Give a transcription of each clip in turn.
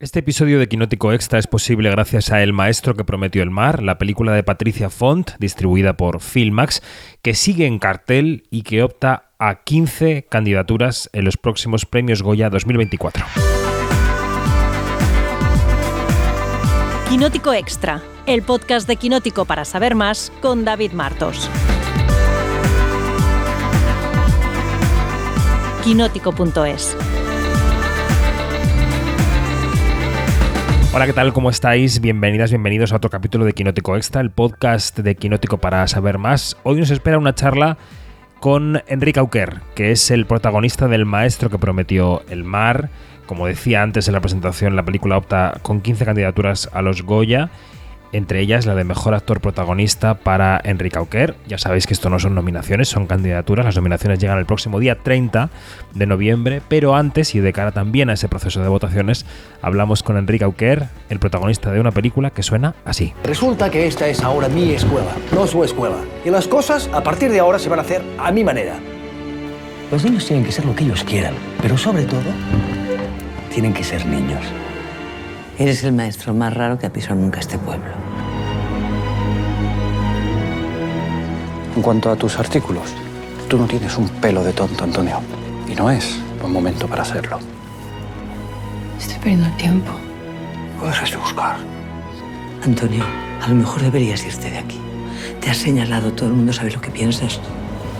Este episodio de Quinótico Extra es posible gracias a El Maestro que prometió el mar, la película de Patricia Font, distribuida por Filmax, que sigue en cartel y que opta a 15 candidaturas en los próximos premios Goya 2024. Quinótico Extra, el podcast de Quinótico para saber más con David Martos. Quinótico.es Hola, ¿qué tal? ¿Cómo estáis? Bienvenidas, bienvenidos a otro capítulo de Quinótico Extra, el podcast de Quinótico para saber más. Hoy nos espera una charla con Enrique Auquer, que es el protagonista del maestro que prometió el mar. Como decía antes en la presentación, la película opta con 15 candidaturas a los Goya entre ellas la de mejor actor protagonista para Enrique Auquer. Ya sabéis que esto no son nominaciones, son candidaturas. Las nominaciones llegan el próximo día 30 de noviembre, pero antes y de cara también a ese proceso de votaciones, hablamos con Enrique Auquer, el protagonista de una película que suena así. Resulta que esta es ahora mi escuela, no su escuela. Y las cosas a partir de ahora se van a hacer a mi manera. Los niños tienen que ser lo que ellos quieran, pero sobre todo, tienen que ser niños. Eres el maestro más raro que ha pisado nunca este pueblo. En cuanto a tus artículos, tú no tienes un pelo de tonto, Antonio. Y no es buen momento para hacerlo. Estoy perdiendo el tiempo. Puedes buscar. Antonio, a lo mejor deberías irte de aquí. Te has señalado, todo el mundo sabe lo que piensas.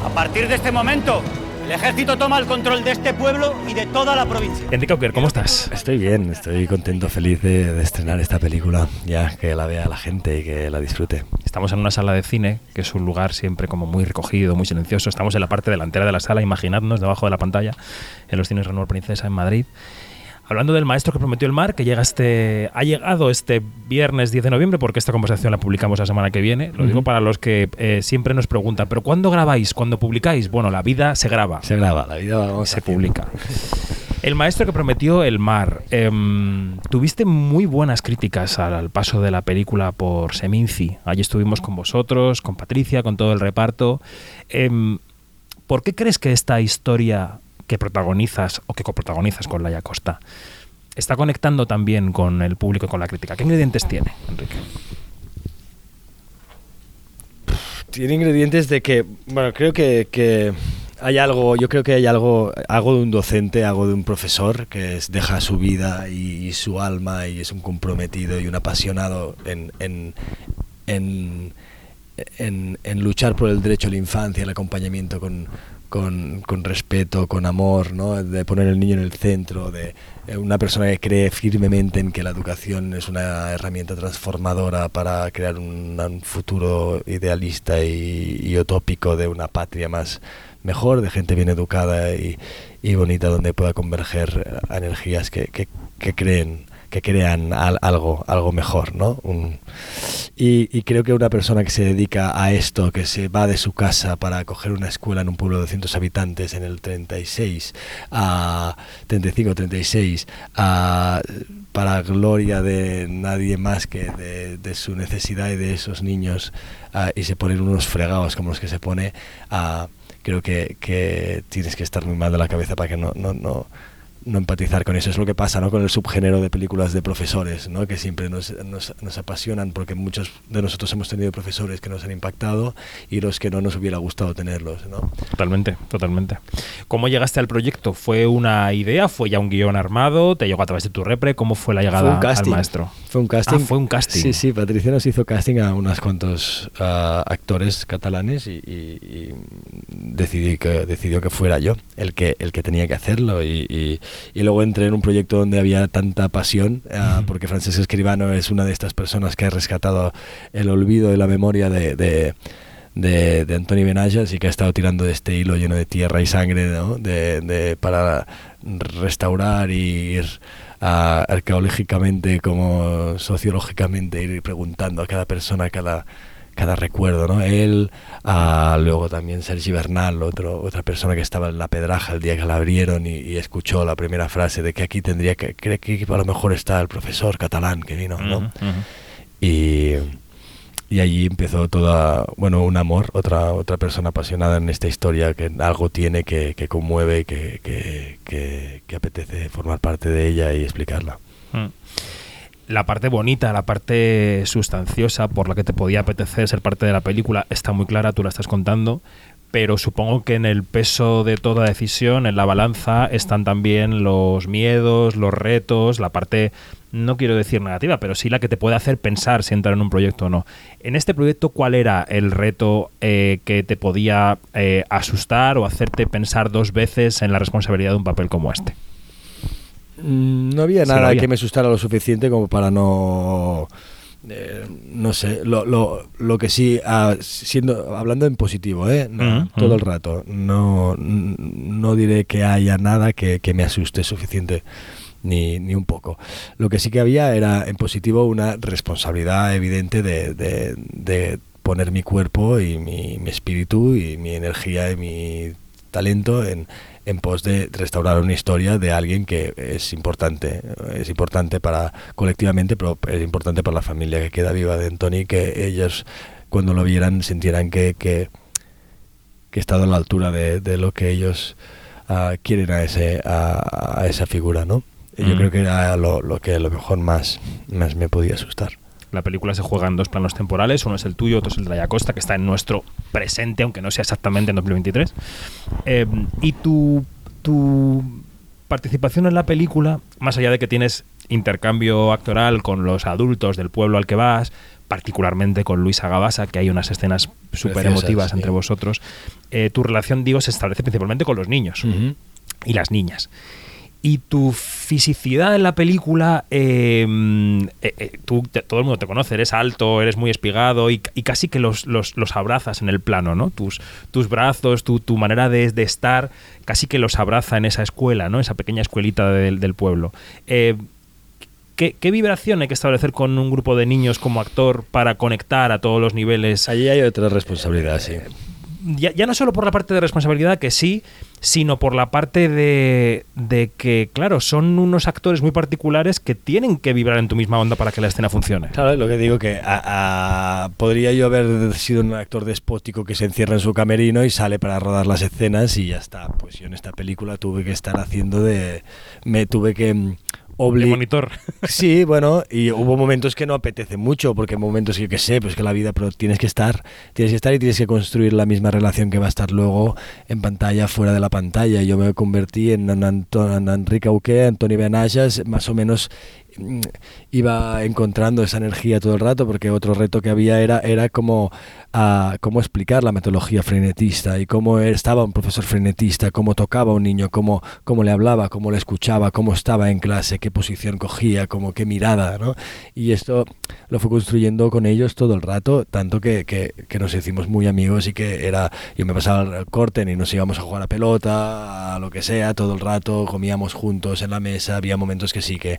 A partir de este momento, el ejército toma el control de este pueblo y de toda la provincia. Enrique Auquer, ¿cómo estás? Estoy bien, estoy contento, feliz de, de estrenar esta película, ya que la vea la gente y que la disfrute. Estamos en una sala de cine, que es un lugar siempre como muy recogido, muy silencioso. Estamos en la parte delantera de la sala, imaginadnos, debajo de la pantalla, en los cines Renuevo Princesa en Madrid. Hablando del maestro que prometió el mar, que llega este, ha llegado este viernes 10 de noviembre, porque esta conversación la publicamos la semana que viene. Lo digo para los que eh, siempre nos preguntan, ¿pero cuándo grabáis? ¿Cuándo publicáis? Bueno, la vida se graba. Se graba, la vida vamos se publica. El maestro que prometió el mar. Em, tuviste muy buenas críticas al, al paso de la película por Seminci. Allí estuvimos con vosotros, con Patricia, con todo el reparto. Em, ¿Por qué crees que esta historia que protagonizas o que coprotagonizas con Laia Costa está conectando también con el público y con la crítica? ¿Qué ingredientes tiene, Enrique? Tiene ingredientes de que, bueno, creo que, que hay algo, yo creo que hay algo, algo de un docente, algo de un profesor que es- deja su vida y, su alma y es un comprometido y un apasionado en, en, en- en luchar por el derecho a la infancia, el acompañamiento con, con, con respeto, con amor, ¿no? de poner el niño en el centro, de eh, una persona que cree firmemente en que la educación es una herramienta transformadora para crear un, futuro idealista y, utópico de una patria más mejor, de gente bien educada y, y bonita donde pueda converger energías que, que, que creen que crean al- algo algo mejor no y, creo que una persona que se dedica a esto que se va de su casa para coger una escuela en un pueblo de 200 habitantes en el 36 a 35 36 a para gloria de nadie más que de, su necesidad y de esos niños y se ponen unos fregados como los que se pone creo que, que tienes que estar muy mal de la cabeza para que no, no, no, no empatizar con eso. Es lo que pasa ¿no? con el subgénero de películas de profesores, ¿no? que siempre nos, nos, nos apasionan porque muchos de nosotros hemos tenido profesores que nos han impactado y los que no nos hubiera gustado tenerlos. ¿no? Totalmente, totalmente. ¿Cómo llegaste al proyecto? ¿Fue una idea? ¿Fue ya un guion armado? ¿Te llegó a través de tu repre? ¿Cómo fue la llegada Fue un casting. al maestro? Fue un casting. Ah, fue un casting. Sí, sí, Patricia nos hizo casting a unos cuantos ah, actores catalanes y, y- y decidí que, decidió que fuera yo el que, el que tenía que hacerlo. Y, y- y luego entré en un proyecto donde había tanta pasión, ah, porque Francesc Escribano es una de estas personas que ha rescatado el olvido y la memoria de... de de, de y que ha estado tirando de este hilo lleno de tierra y sangre ¿no? de, de- para restaurar y ir ah, arqueológicamente como sociológicamente ir preguntando a cada persona cada cada recuerdo, ¿no? Él, ah, luego también Sergi Bernal, otro, otra persona que estaba en la pedraja el día que la abrieron y, y escuchó la primera frase de que aquí tendría que, cree que a lo mejor está el profesor catalán que vino, ¿no? Ujú, ujú. y, y allí empezó toda, bueno, un amor, otra, otra persona apasionada en esta historia que algo tiene que, que conmueve y que, que, que- apetece formar parte de ella y explicarla. Mm. La parte bonita, la parte sustanciosa por la que te podía apetecer ser parte de la película está muy clara, tú la estás contando, pero supongo que en el peso de toda decisión, en la balanza, están también los miedos, los retos, la parte, no quiero decir negativa, pero sí la que te puede hacer pensar si entrar en un proyecto o no. En este proyecto, ¿cuál era el reto eh, que te podía eh, asustar o hacerte pensar dos veces en la responsabilidad de un papel como este? Mm, No había nada había. que me asustara lo suficiente como para no. eh, no sé, lo, lo, lo que sí, ah, siendo, hablando en positivo, ¿eh? No, todo el rato, no, no diré que haya nada que, que me asuste suficiente, ni, ni un poco. Lo que sí que había era en positivo una responsabilidad evidente de, de- de poner mi cuerpo y mi, mi espíritu y mi energía y mi talento en, en pos de restaurar una historia de alguien que es importante, es importante para colectivamente, pero es importante para la familia que queda viva de Anthony, que ellos cuando lo vieran sintieran que, que, que he estado a la altura de, de lo que ellos ah, quieren a, ese, a, a esa figura, ¿no? Yo Mm. creo que era lo, lo que a lo mejor más, más me podía asustar. La película se juega en dos planos temporales, uno es el tuyo, otro es el de la Costa, que está en nuestro presente, aunque no sea exactamente en 2023. Eh, y tu, tu participación en la película, más allá de que tienes intercambio actoral con los adultos del pueblo al que vas, particularmente con Luisa Gabasa, que hay unas escenas súper emotivas sí. entre vosotros, eh, tu relación, digo, se establece principalmente con los niños y las niñas. Y tu fisicidad en la película, eh, eh, eh, tú, todo el mundo te conoce, eres alto, eres muy espigado y, casi que los, los- abrazas en el plano, ¿no? Tus, tus brazos, tu, tu manera de, de estar, casi que los abraza en esa escuela, ¿no? Esa pequeña escuelita del, del pueblo. Eh, ¿qué, qué vibración hay que establecer con un grupo de niños como actor para conectar a todos los niveles? Allí hay otra responsabilidad, sí. Ya, ya no solo por la parte de responsabilidad, que sí, sino por la parte de, de que, claro, son unos actores muy particulares que tienen que vibrar en tu misma onda para que la escena funcione. Claro, lo que digo que podría yo haber sido un actor despótico que se encierra en su camerino y sale para rodar las escenas y ya está. Pues yo en esta película tuve que estar haciendo de... Me tuve que... De monitor. Sí, bueno, y hubo momentos que no apetece mucho, porque hay momentos que yo qué sé, pues que la vida, pero tienes que estar, tienes que estar y tienes que construir la misma relación que va a estar luego en pantalla, fuera de la pantalla. Yo me convertí en, en, en Enrique Auqué, Antoni Benajas, más o menos iba encontrando esa energía todo el rato, porque otro reto que había era, era como ah, cómo explicar la metodología frenetista y cómo estaba un profesor frenetista, cómo tocaba a un niño, cómo, cómo le hablaba, cómo le escuchaba, cómo estaba en clase, qué posición cogía, como qué mirada, ¿no? Y esto lo fue construyendo con ellos todo el rato, tanto que, que, que nos hicimos muy amigos y que era, yo me pasaba el corten y nos íbamos a jugar a pelota, a lo que sea, todo el rato, comíamos juntos en la mesa, había momentos que sí que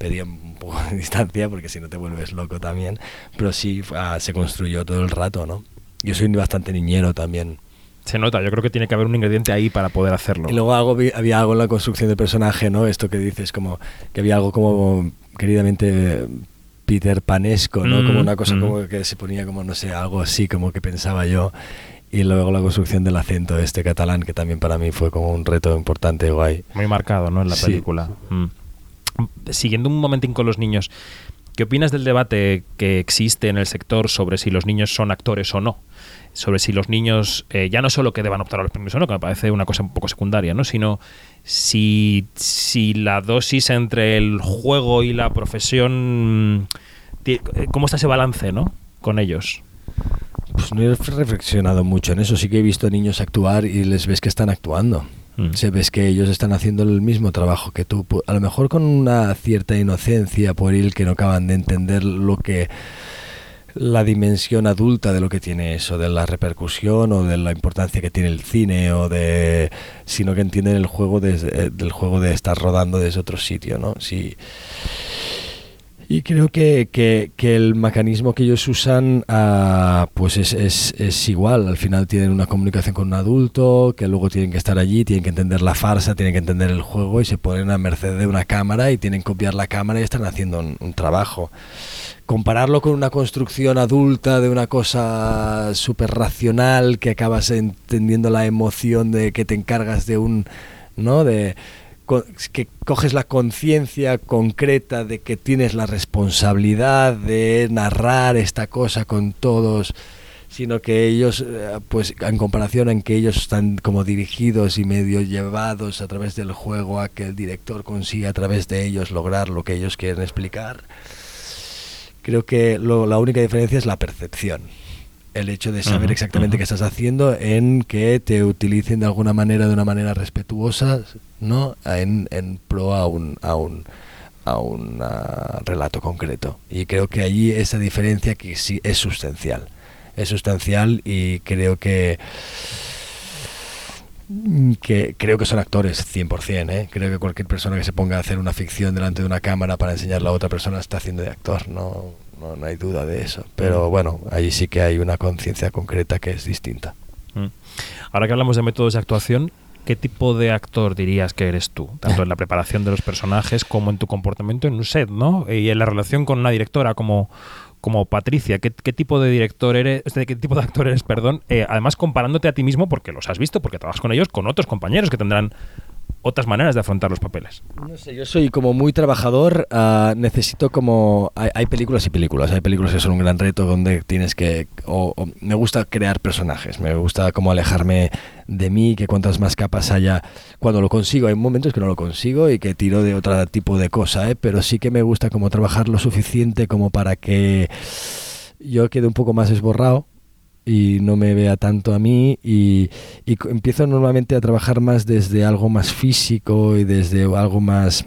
pedía un poco de distancia porque si no te vuelves loco también, pero sí ah, se construyó todo el rato, ¿no? Yo soy bastante niñero también. Se nota, yo creo que tiene que haber un ingrediente ahí para poder hacerlo. Y luego algo, había algo en la construcción del personaje, ¿no? Esto que dices, como que había algo como queridamente Peter Panesco, ¿no? Mm, como una cosa mm. como que se ponía como, no sé, algo así como que pensaba yo. Y luego la construcción del acento este catalán, que también para mí fue como un reto importante, guay. Muy marcado, ¿no? En la Sí. película. Mm. Siguiendo un momentín con los niños, ¿qué opinas del debate que existe en el sector sobre si los niños son actores o no? Sobre si los niños, eh, ya no solo que deban optar a los premios o no, que me parece una cosa un poco secundaria, ¿no? Sino si, si la dosis entre el juego y la profesión. ti- eh, ¿Cómo está ese balance, ¿no? Con ellos. Pues no he reflexionado mucho en eso. Sí que he visto niños actuar y les ves que están actuando. Mm. Se ves que ellos están haciendo el mismo trabajo que tú. A lo mejor con una cierta inocencia pueril que no acaban de entender lo que la dimensión adulta de lo que tiene eso, de la repercusión o de la importancia que tiene el cine o de sino que entienden el juego desde- eh, del juego de estar rodando desde otro sitio, ¿no? Sí. Y creo que, que- el mecanismo que ellos usan ah, pues es, es- es igual. Al final tienen una comunicación con un adulto, que luego tienen que estar allí, tienen que entender la farsa, tienen que entender el juego y se ponen a merced de una cámara y tienen que copiar la cámara y están haciendo un, un trabajo. Compararlo con una construcción adulta de una cosa súper racional que acabas entendiendo la emoción de que te encargas de un... ¿no? De, que coges la conciencia concreta de que tienes la responsabilidad de narrar esta cosa con todos sino que ellos, eh, pues en comparación en que ellos están como dirigidos y medio llevados a través del juego a que el director consiga a través de ellos lograr lo que ellos quieren explicar, creo que la única diferencia es la percepción. El hecho de saber exactamente ujú. qué estás haciendo en que te utilicen de alguna manera, de una manera respetuosa, ¿no? En, en pro a un, a un, a un ah, relato concreto. Y creo que allí esa diferencia que sí es sustancial. Es sustancial y creo que que creo que son actores 100%, ¿eh? creo que cualquier persona que se ponga a hacer una ficción delante de una cámara para enseñarla a otra persona está haciendo de actor, no, no, no hay duda de eso. Pero bueno, ahí sí que hay una conciencia concreta que es distinta. Mm. Ahora que hablamos de métodos de actuación, ¿qué tipo de actor dirías que eres tú? Tanto en la preparación de los personajes como en tu comportamiento en un set, ¿no? Y en la relación con una directora como, como Patricia. ¿Qué, qué tipo de director eres? este, ¿Qué tipo de actor eres, perdón? Eh, además, comparándote a ti mismo, porque los has visto, porque trabajas con ellos, con otros compañeros que tendrán otras maneras de afrontar los papeles. No sé, yo soy como muy trabajador, ah, necesito como... Hay, hay películas y películas, hay películas que son un gran reto donde tienes que... Me gusta crear personajes, me gusta como alejarme de mí, que cuantas más capas haya, cuando lo consigo, hay momentos que no lo consigo y que tiro de otro tipo de cosa, ¿eh? pero sí que me gusta como trabajar lo suficiente como para que yo quede un poco más esborrado y no me vea tanto a mí y, y empiezo normalmente a trabajar más desde algo más físico y desde algo más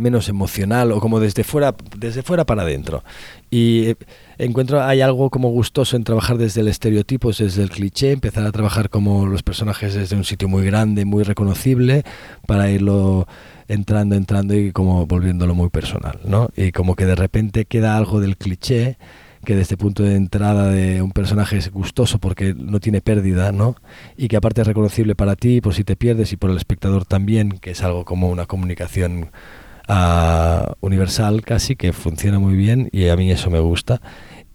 menos emocional o como desde fuera desde fuera para adentro. Y eh, encuentro hay algo como gustoso en trabajar desde el estereotipo desde el cliché empezar a trabajar como los personajes desde un sitio muy grande muy reconocible para irlo entrando entrando y como volviéndolo muy personal no y como que de repente queda algo del cliché que desde punto de entrada de un personaje es gustoso porque no tiene pérdida, ¿no? Y que aparte es reconocible para ti, por si te pierdes y por el espectador también, que es algo como una comunicación ah, universal casi, que funciona muy bien y a mí eso me gusta.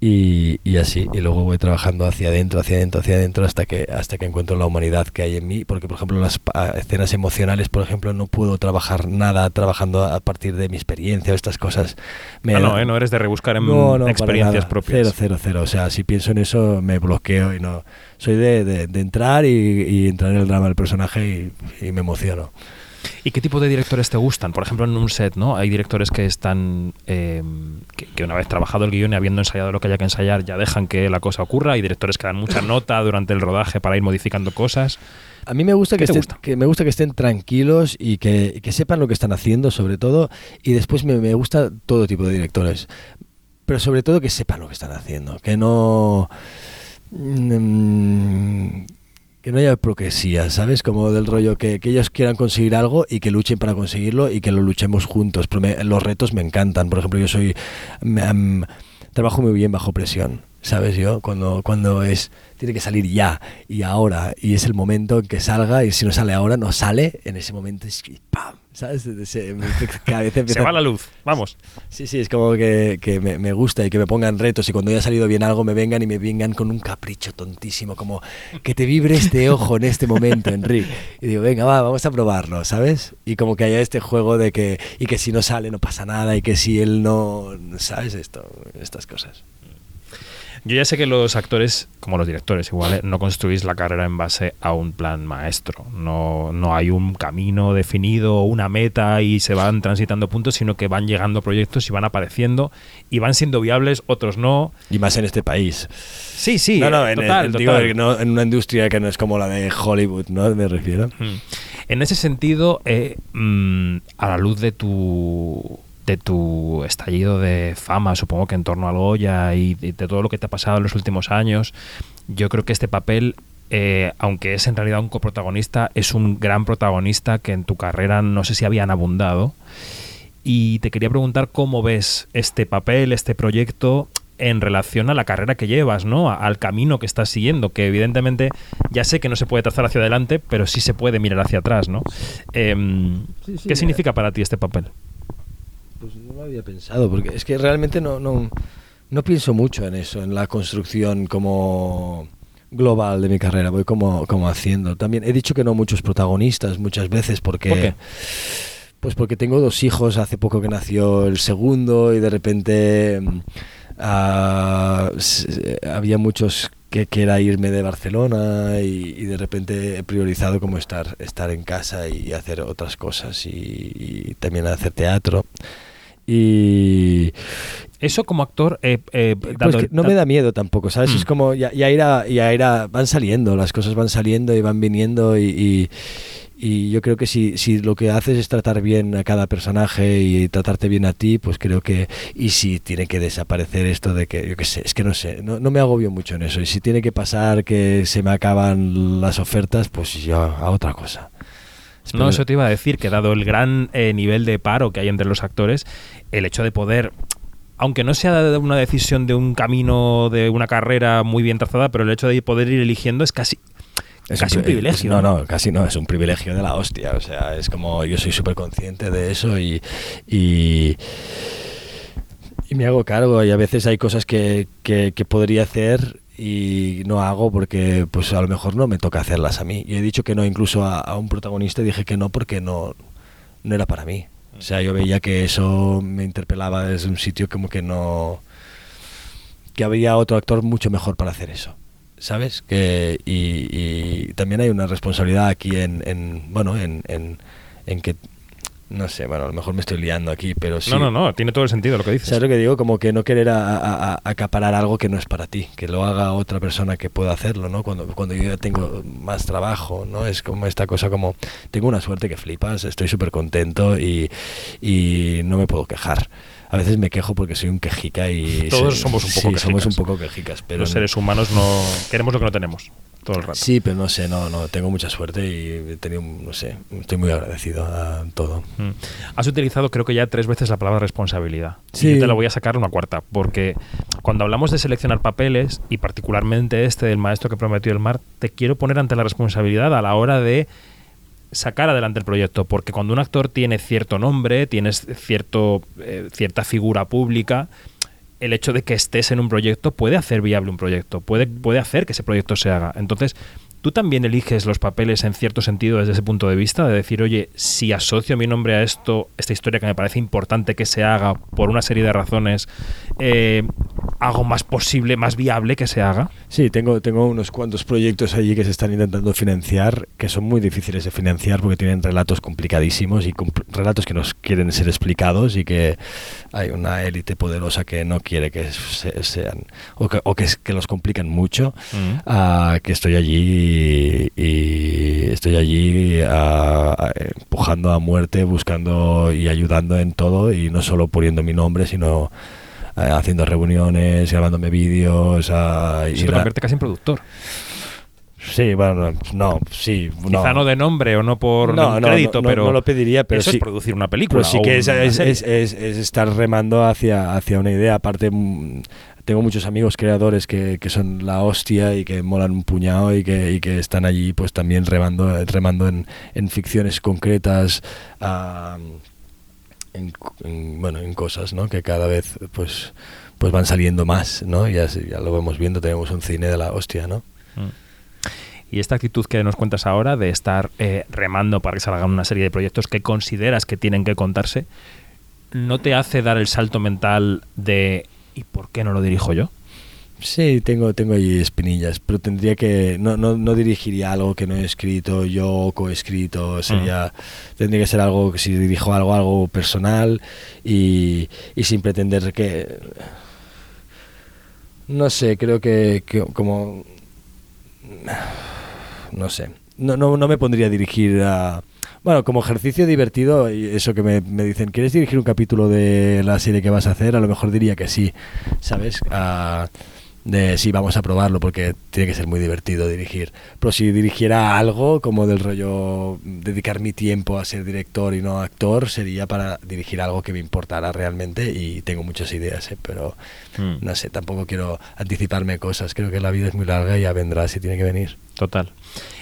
Y, y así, y luego voy trabajando hacia adentro, hacia adentro, hacia adentro, hasta que, hasta que encuentro la humanidad que hay en mí, porque por ejemplo las pa- escenas emocionales, por ejemplo, no puedo trabajar nada trabajando a partir de mi experiencia o estas cosas. Me Ah, no, ¿eh? no eres de rebuscar en no, no, para experiencias propias. Cero, cero, cero. O sea, si pienso en eso me bloqueo y no. Soy de, de- de entrar y, y entrar en el drama del personaje y, y me emociono. ¿Y qué tipo de directores te gustan? Por ejemplo, en un set, ¿no? Hay directores que están. eh, que, que una vez trabajado el guion y habiendo ensayado lo que haya que ensayar, ya dejan que la cosa ocurra. Hay directores que dan mucha nota durante el rodaje para ir modificando cosas. A mí me gusta ¿Qué que, estén, gusta? que me gusta que estén tranquilos y que, sepan lo que están haciendo, sobre todo. Y después me, me gusta todo tipo de directores. Pero sobre todo que sepan lo que están haciendo. Que no. mm, que no haya hipocresía, ¿sabes? Como del rollo que, que ellos quieran conseguir algo y que luchen para conseguirlo y que lo luchemos juntos. Pero me- los retos me encantan. Por ejemplo, yo soy. trabajo muy bien bajo presión. ¿Sabes yo? Cuando, cuando es. Tiene que salir ya y ahora. Y es el momento en que salga. Y si no sale ahora, no sale. En ese momento es. ¡Pam! ¿Sabes? Se, me- cada vez Se empieza- va la luz, vamos. Sí, sí, es como que, que me, me gusta y que me pongan retos y cuando haya salido bien algo me vengan y me vengan con un capricho tontísimo, como que te vibre este ojo en este momento, Enrique. Y digo, venga, va, vamos a probarlo, ¿sabes? Y como que haya este juego de que, y que si no sale no pasa nada y que si él no, ¿sabes? Esto, estas cosas. Yo ya sé que los actores, como los directores igual, ¿eh? no construís la carrera en base a un plan maestro. No, no hay un camino definido, una meta y se van transitando puntos, sino que van llegando proyectos y van apareciendo y van siendo viables, otros no. Y más en este país. Sí, sí, no, no, en, total, en- digo, no, en una industria que no es como la de Hollywood, ¿no? Me refiero. Mm. En ese sentido, eh, mm, a la luz de tu de tu estallido de fama, supongo que en torno al Goya y de, de todo lo que te ha pasado en los últimos años, yo creo que este papel, eh, aunque es en realidad un coprotagonista, es un gran protagonista que en tu carrera no sé si habían abundado. Y te quería preguntar cómo ves este papel, este proyecto en relación a la carrera que llevas, ¿no? Al camino que estás siguiendo, que evidentemente ya sé que no se puede trazar hacia adelante, pero sí se puede mirar hacia atrás, ¿no? Em, Sí, sí, ¿Qué eh. significa para ti este papel? Pues no lo había pensado, porque es que realmente no, no, no pienso mucho en eso, en la construcción como global de mi carrera, voy como, como haciendo. También he dicho que no muchos protagonistas muchas veces porque... ¿Por qué? Pues porque tengo dos hijos, hace poco que nació el segundo y de repente mm, había muchos que, que era irme de Barcelona y, y de repente he priorizado como estar, estar en casa y hacer otras cosas y, y también hacer teatro. Y, Eso como actor, eh, eh, pues que no me da miedo tampoco, ¿sabes? Mm. Es como ya, ya irá, ya irá, van saliendo, las cosas van saliendo y van viniendo y, y- y yo creo que si, si lo que haces es tratar bien a cada personaje y tratarte bien a ti, pues creo que, y si tiene que desaparecer esto de que, yo qué sé, es que no sé, no, no me agobio mucho en eso, y si tiene que pasar que se me acaban las ofertas, pues yo a otra cosa. No, eso te iba a decir, que dado el gran eh, nivel de paro que hay entre los actores, el hecho de poder, aunque no sea una decisión de un camino, de una carrera muy bien trazada, pero el hecho de poder ir eligiendo es casi, Es casi un, pri- privilegio. No, no, casi no, es un privilegio de la hostia. O sea, es como yo soy súper consciente de eso y, y, y me hago cargo. Y a veces hay cosas que, que, que podría hacer y no hago porque pues a lo mejor no me toca hacerlas a mí. Y he dicho que no incluso a, un protagonista dije que no porque no, no era para mí. O sea, yo veía que eso me interpelaba desde un sitio como que no... que había otro actor mucho mejor para hacer eso. ¿Sabes? Que, y, y también hay una responsabilidad aquí en, en bueno, en, en, en que, no sé, bueno, a lo mejor me estoy liando aquí, pero sí. No, no, no, tiene todo el sentido lo que dices. ¿Sabes lo que digo? Como que no querer a- a- a- acaparar algo que no es para ti, que lo haga otra persona que pueda hacerlo, ¿no? Cuando, cuando yo ya tengo más trabajo, ¿no? Es como esta cosa como, tengo una suerte que flipas, estoy súper contento y, y no me puedo quejar. A veces me quejo porque soy un quejica y... Todos somos un poco sí, somos un quejicas. poco quejicas, pero... los seres humanos no queremos lo que no tenemos todo el rato. Sí, pero no sé, no, no, tengo mucha suerte y he tenido, no sé, estoy muy agradecido a todo. Mm. Has utilizado creo que ya tres veces la palabra responsabilidad. Y Sí. yo te la voy a sacar una cuarta, porque cuando hablamos de seleccionar papeles, y particularmente este del maestro que prometió el mar, te quiero poner ante la responsabilidad a la hora de sacar adelante el proyecto, porque cuando un actor tiene cierto nombre, tienes cierto, eh, cierta figura pública, el hecho de que estés en un proyecto puede hacer viable un proyecto, puede, puede hacer que ese proyecto se haga. Entonces, tú también eliges los papeles en cierto sentido desde ese punto de vista, de decir, oye, si asocio mi nombre a esto, esta historia que me parece importante que se haga por una serie de razones, eh, hago más posible, más viable que se haga. Sí, tengo, tengo unos cuantos proyectos allí que se están intentando financiar, que son muy difíciles de financiar porque tienen relatos complicadísimos y compl- relatos que nos quieren ser explicados y que hay una élite poderosa que no quiere que se- sean, o que, o que, es- que los complican mucho, Mm. ah, que estoy allí y, y estoy allí ah, empujando a muerte, buscando y ayudando en todo y no solo poniendo mi nombre, sino eh, haciendo reuniones, grabándome vídeos. Eso ir te a- convierte casi en productor. Sí, bueno, no, sí. Quizá no de nombre o no por No, no, crédito, pero no lo pediría, pero eso sí- es producir una película. Pero sí que es, una es- serie. es- es- es estar remando hacia, hacia una idea. Aparte, mm, tengo muchos amigos creadores que, que son la hostia y que molan un puñado y que, que están allí pues también remando, remando en, en ficciones concretas. en, en, bueno, en cosas ¿no? que cada vez pues, pues van saliendo más. ¿no? Ya, ya lo vamos viendo, tenemos un cine de la hostia. ¿no? Mm. Y esta actitud que nos cuentas ahora de estar eh, remando para que salgan una serie de proyectos que consideras que tienen que contarse, ¿no te hace dar el salto mental de ¿y por qué no lo dirijo yo? Sí, tengo, tengo ahí espinillas, pero tendría que. No, no, no dirigiría algo que no he escrito yo o coescrito. Sería. Tendría que ser algo que si dirijo algo, algo personal y, y sin pretender que. No sé, creo que, que como. No sé. No, no, no me pondría a dirigir a. Bueno, como ejercicio divertido, eso que me, me dicen, ¿quieres dirigir un capítulo de la serie que vas a hacer? A lo mejor diría que sí, ¿sabes? Ah, de sí, vamos a probarlo porque tiene que ser muy divertido dirigir. Pero si dirigiera algo como del rollo dedicar mi tiempo a ser director y no actor, sería para dirigir algo que me importara realmente y tengo muchas ideas, ¿eh? pero Mm. no sé, tampoco quiero anticiparme cosas. Creo que la vida es muy larga y ya vendrá si tiene que venir. Total.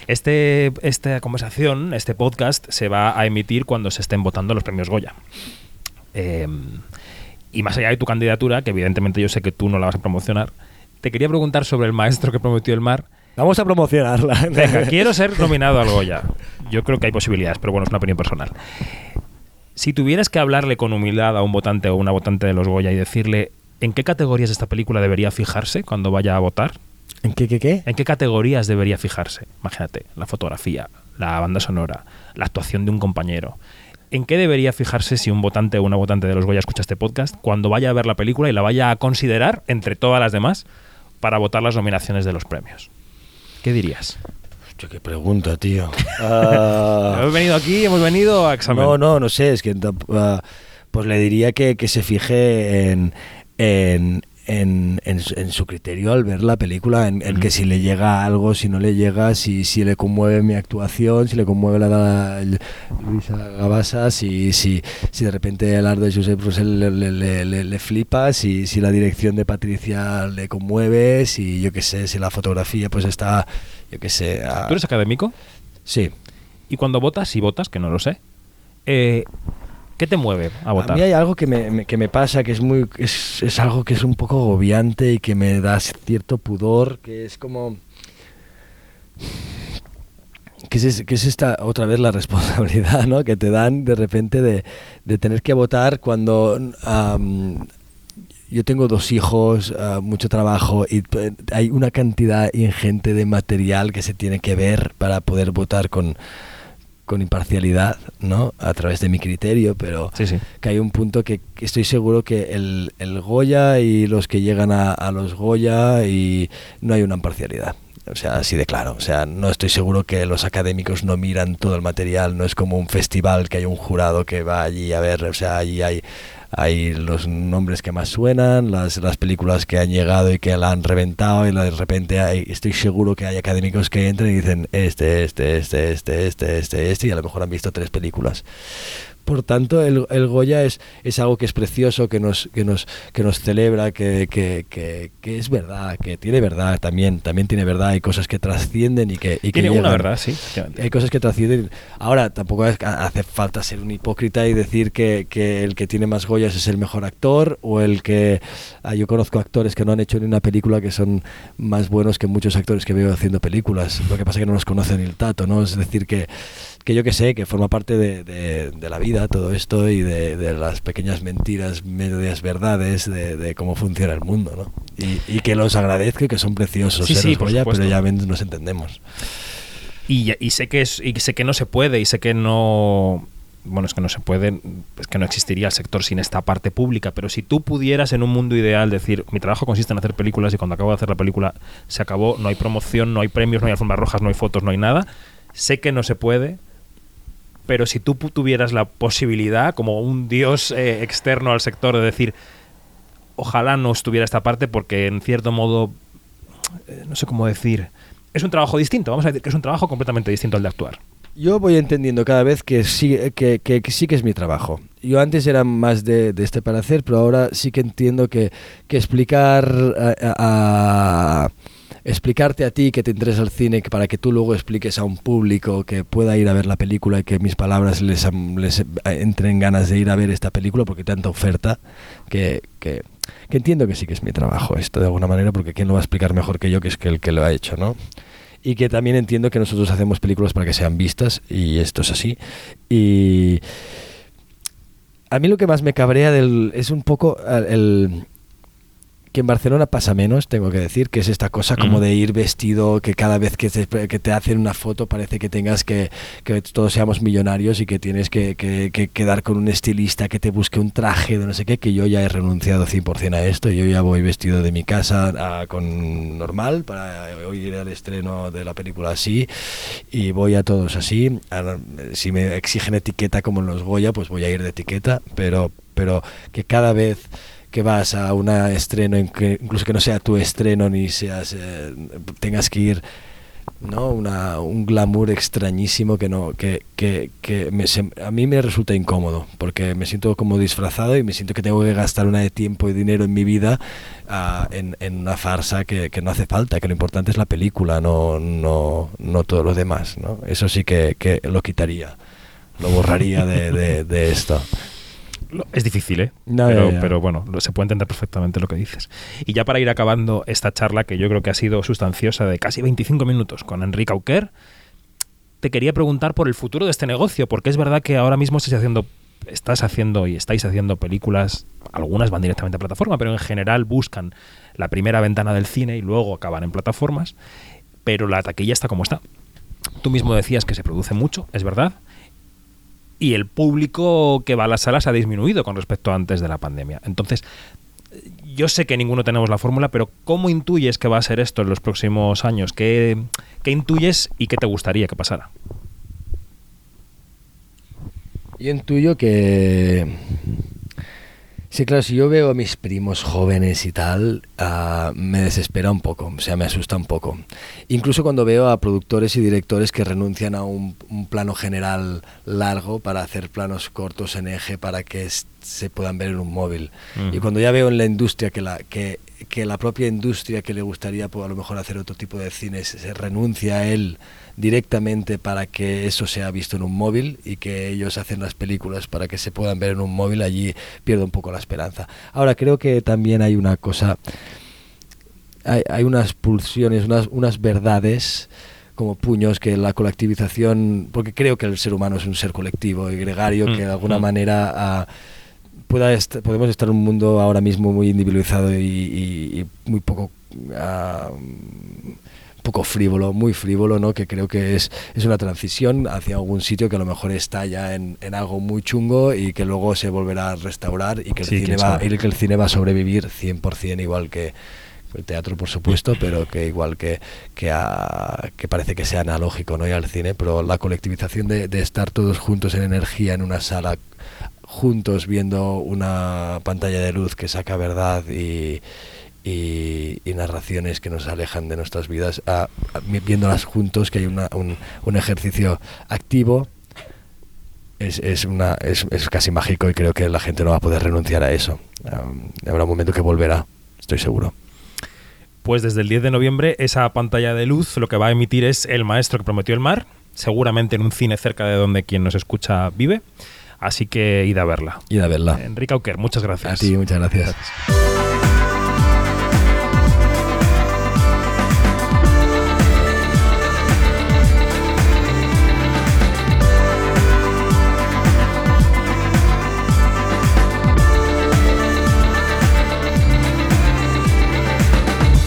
Este, esta conversación, este podcast, se va a emitir cuando se estén votando los premios Goya. Eh, y más allá de tu candidatura, que evidentemente yo sé que tú no la vas a promocionar, te quería preguntar sobre el maestro que prometió el mar, Vamos a promocionarla. Venga, quiero ser nominado al Goya. Yo creo que hay posibilidades, pero bueno, es una opinión personal. Si tuvieras que hablarle con humildad a un votante o una votante de los Goya y decirle en qué categorías esta película debería fijarse cuando vaya a votar, ¿En qué, qué, qué? ¿en qué categorías debería fijarse? Imagínate, la fotografía, la banda sonora, la actuación de un compañero. ¿En qué debería fijarse si un votante o una votante de los Goya escucha este podcast cuando vaya a ver la película y la vaya a considerar entre todas las demás para votar las nominaciones de los premios? ¿Qué dirías? Hostia, qué pregunta, tío. Ah, Hemos venido aquí, hemos venido a examen. no, no, no sé. Es que ah, pues le diría que, que se fije en, en, en, en su- en su criterio al ver la película, en, en que si le llega algo, si no le llega, si, si le conmueve mi actuación, si le conmueve la, la- el- Luisa Gabasa, si, si, si de repente el arte de Josep Rosell le, le, le- flipa, si, si la dirección de Patricia le conmueve, si yo qué sé, si la fotografía pues está, yo qué sé... ah, ¿Tú eres académico? sí. Y cuando votas, si votas, que no lo sé, eh, ¿qué te mueve a A votar? mí hay algo que me, me- que me pasa, que es muy es, es algo que es un poco agobiante y que me da cierto pudor, que es como... Que es, que es esta otra vez la responsabilidad ¿no? que te dan de repente de, de tener que votar cuando yo tengo dos hijos, ah, mucho trabajo y eh, hay una cantidad ingente de material que se tiene que ver para poder votar con, con imparcialidad, ¿no? A través de mi criterio, pero Sí, sí. que hay un punto que, que estoy seguro que el, el Goya y los que llegan a, a los Goya y no hay una imparcialidad. O sea, así de claro. O sea, no estoy seguro que los académicos no miran todo el material. No es como un festival que hay un jurado que va allí a ver. O sea, allí hay, hay los nombres que más suenan, las, las películas que han llegado y que la han reventado. Y de repente hay, estoy seguro que hay académicos que entran y dicen este, este, este, este, este, este, este. Y a lo mejor han visto tres películas. Por tanto, el, el Goya es, es algo que es precioso, que nos, que nos, que nos celebra, que, que, que, que es verdad, que tiene verdad también, también tiene verdad, hay cosas que trascienden y que, y Tiene una verdad, sí. Hay cosas que trascienden. Ahora, tampoco hace falta ser un hipócrita y decir que, que el que tiene más Goyas es el mejor actor o el que... ah, yo conozco actores que no han hecho ni una película que son más buenos que muchos actores que veo haciendo películas. Lo que pasa es que no los conocen el tato, ¿no? Es decir, que, que yo que sé, que forma parte de, de- de la vida todo esto y de, de las pequeñas mentiras, medias verdades de, cómo funciona el mundo, ¿no? Y, y que los agradezco y que son preciosos, Sí, ¿eh? sí, por Goya, pero ya nos entendemos. Y, sé que es, y sé que no se puede, y sé que no. Bueno, es que no se puede, es que no existiría el sector sin esta parte pública, pero si tú pudieras en un mundo ideal decir, mi trabajo consiste en hacer películas y cuando acabo de hacer la película se acabó, no hay promoción, no hay premios, no hay alfombras rojas, no hay fotos, no hay nada, sé que no se puede, pero si tú tuvieras la posibilidad, como un dios eh, externo al sector, de decir, ojalá no estuviera esta parte porque en cierto modo, eh, no sé cómo decir, es un trabajo distinto, vamos a decir que es un trabajo completamente distinto al de actuar. Yo voy entendiendo cada vez que sí que, sí que es mi trabajo. Yo antes era más de, de este para hacer, pero ahora sí que entiendo que, que explicar a- a- explicarte a ti que te interesa el cine para que tú luego expliques a un público que pueda ir a ver la película y que mis palabras les, les entren ganas de ir a ver esta película porque hay tanta oferta que, que, entiendo que sí que es mi trabajo esto de alguna manera porque quién lo va a explicar mejor que yo que es que el que lo ha hecho, ¿no? y que también entiendo que nosotros hacemos películas para que sean vistas y esto es así y a mí lo que más me cabrea del es un poco eh, el que en Barcelona pasa menos, tengo que decir, que es esta cosa como Ujú. de ir vestido, que cada vez que te, que te hacen una foto parece que tengas que, que todos seamos millonarios y que tienes que, que- que quedar con un estilista que te busque un traje de no sé qué, que yo ya he renunciado 100% a esto, yo ya voy vestido de mi casa ah, con normal para hoy ir al estreno de la película así y voy a todos así. Ahora, Si me exigen etiqueta como en los Goya, pues voy a ir de etiqueta, pero, pero que cada vez que vas a un estreno, incluso que no sea tu estreno ni seas eh, tengas que ir no una, un glamour extrañísimo que no que, que, que me se- a mí me resulta incómodo porque me siento como disfrazado y me siento que tengo que gastar una de tiempo y dinero en mi vida ah, en, en una farsa que, que no hace falta que lo importante es la película no no no todo lo demás ¿no? eso sí que, que lo quitaría lo borraría de esto Es difícil, ¿eh? No, pero, ya, ya. pero bueno, se puede entender perfectamente lo que dices. Y ya para ir acabando esta charla, que yo creo que ha sido sustanciosa de casi 25 minutos con Enrique Auquer, te quería preguntar por el futuro de este negocio, porque es verdad que ahora mismo estás haciendo, estás haciendo y estáis haciendo películas, algunas van directamente a plataforma, pero en general buscan la primera ventana del cine y luego acaban en plataformas, pero la taquilla está como está. Tú mismo decías que se produce mucho, es verdad, y el público que va a las salas ha disminuido con respecto a antes de la pandemia. Entonces, yo sé que ninguno tenemos la fórmula, pero ¿cómo intuyes que va a ser esto en los próximos años? ¿Qué, qué intuyes y qué te gustaría que pasara? Yo intuyo que... Sí, claro, si yo veo a mis primos jóvenes y tal, ah, me desespera un poco, o sea, me asusta un poco. Incluso cuando veo a productores y directores que renuncian a un, un plano general largo para hacer planos cortos en eje para que se puedan ver en un móvil. Ujú. Y cuando ya veo en la industria que la, que, que la propia industria que le gustaría pues, a lo mejor hacer otro tipo de cine se se renuncia a él directamente para que eso sea visto en un móvil y que ellos hacen las películas para que se puedan ver en un móvil, allí pierdo un poco la esperanza. Ahora creo que también hay una cosa, hay, hay unas pulsiones, unas, unas verdades como puños que la colectivización, porque creo que el ser humano es un ser colectivo y gregario que de alguna Mm. manera ah, pueda est- podemos estar en un mundo ahora mismo muy individualizado y, y- y muy poco ah, poco frívolo, muy frívolo, ¿no? Que creo que es, es una transición hacia algún sitio que a lo mejor está ya en, en algo muy chungo y que luego se volverá a restaurar y que el, Sí, cine, va, y que el cine va a sobrevivir 100% igual que el teatro, por supuesto, pero que igual que, que, a- que parece que sea analógico, ¿no? Y al cine, pero la colectivización de, de estar todos juntos en energía en una sala juntos viendo una pantalla de luz que saca verdad y, y, y narraciones que nos alejan de nuestras vidas, a- a- vi- viéndolas juntos, que hay una- un, un ejercicio activo, es, es, una, es, es casi mágico y creo que la gente no va a poder renunciar a eso. Um, habrá un momento que volverá, estoy seguro. Pues desde el 10 de noviembre esa pantalla de luz lo que va a emitir es El maestro que prometió el mar, seguramente en un cine cerca de donde quien nos escucha vive. Así que id a verla. Ir a verla. Enrique Auquer, muchas gracias. A ti, muchas gracias.